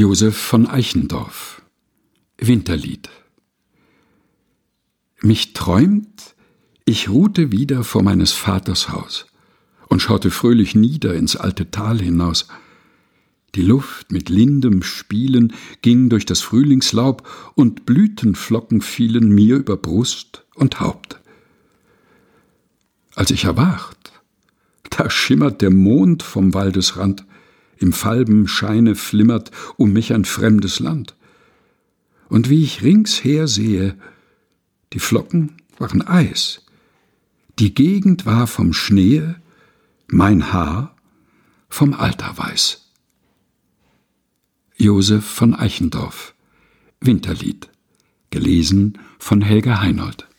Josef von Eichendorff Winterlied Mich träumt, ich ruhte wieder vor meines Vaters Haus und schaute fröhlich nieder ins alte Tal hinaus. Die Luft mit lindem Spielen ging durch das Frühlingslaub und Blütenflocken fielen mir über Brust und Haupt. Als ich erwacht, da schimmert der Mond vom Waldesrand, im falben Scheine flimmert um mich ein fremdes Land. Und wie ich ringsher sehe, die Flocken waren Eis, die Gegend war vom Schnee, mein Haar vom Alter weiß. Josef von Eichendorff Winterlied gelesen von Helga Heinold